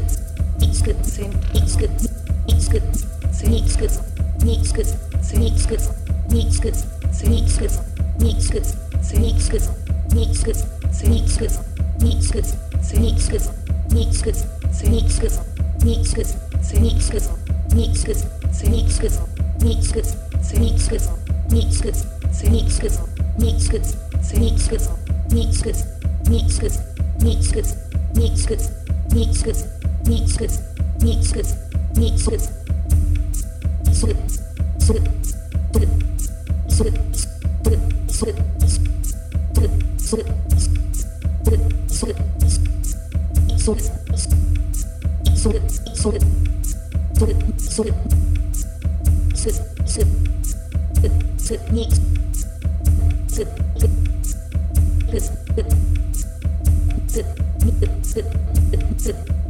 くにつくせにつくにつくせにつくにつくせにつくにつくせにつくにつくせにつくにつくせにつくにつくせにつくにつくせにつくにつくせにつくにつくせにつくにつくせにつくにつくせにつくにつくせにつくにつくにつくにつくにつくにつくにつくにすぐにすぐにすぐすぐすぐとるすぐとるすぐとるすぐとるすぐそすそれすれとるそれすすすにすすすすすすすす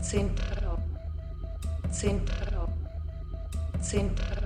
Zentrum. Zentrum. Zentrum.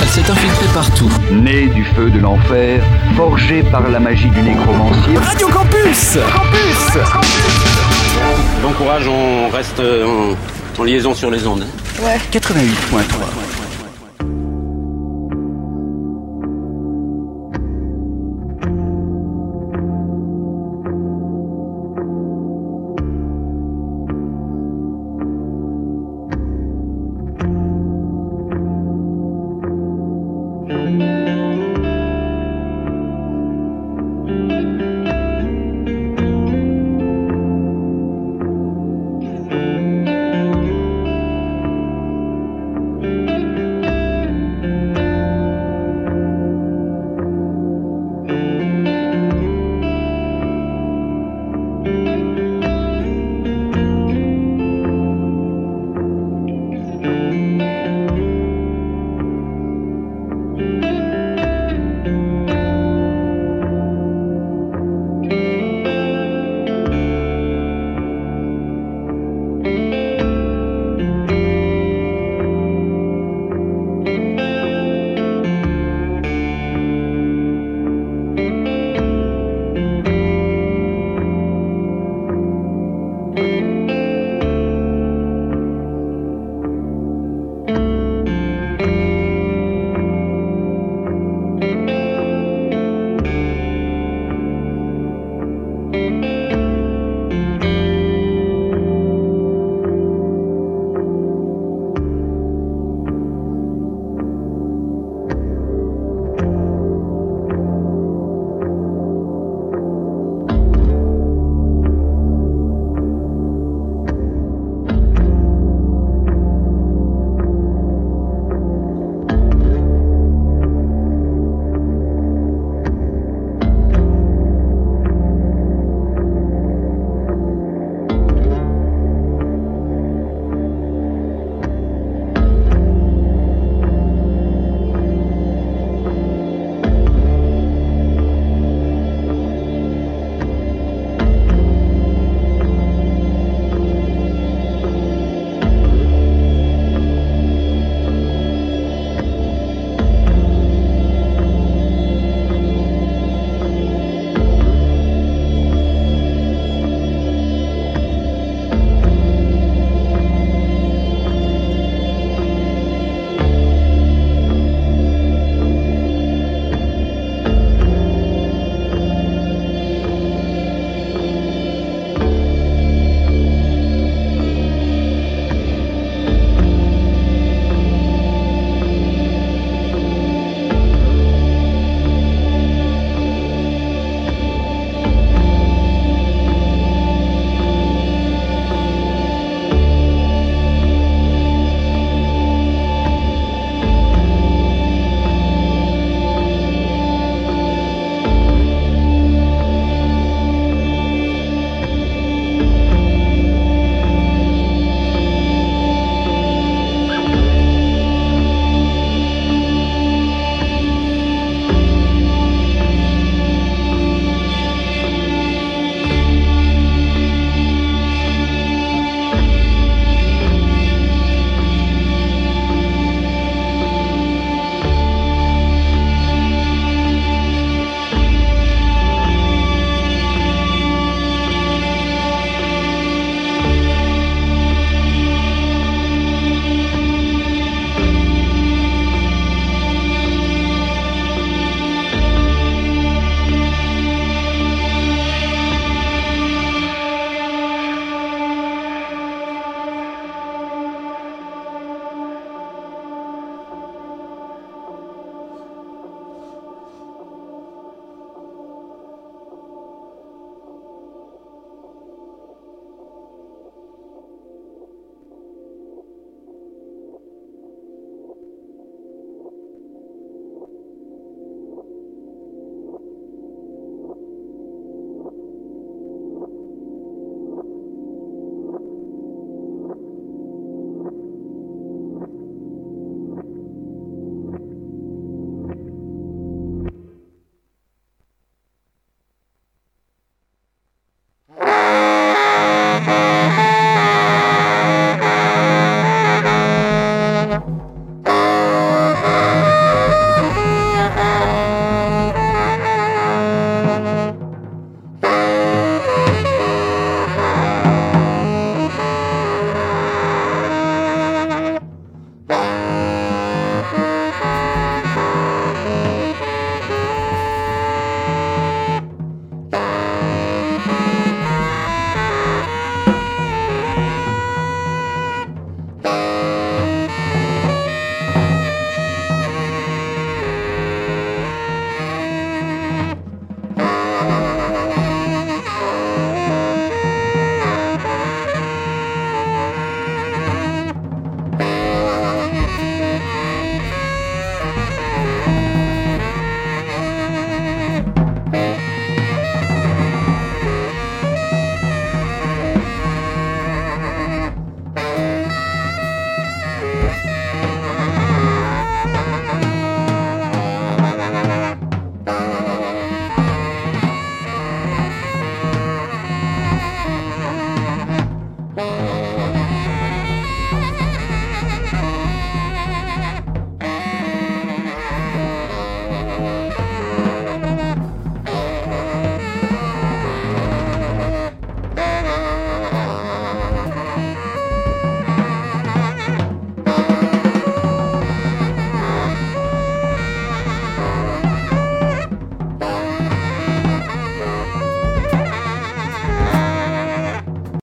Elle s'est infiltrée partout. Né du feu de l'enfer, forgé par la magie du nécromancier. Radio Campus Campus Bon courage, on reste en, en liaison sur les ondes. hein. 88.3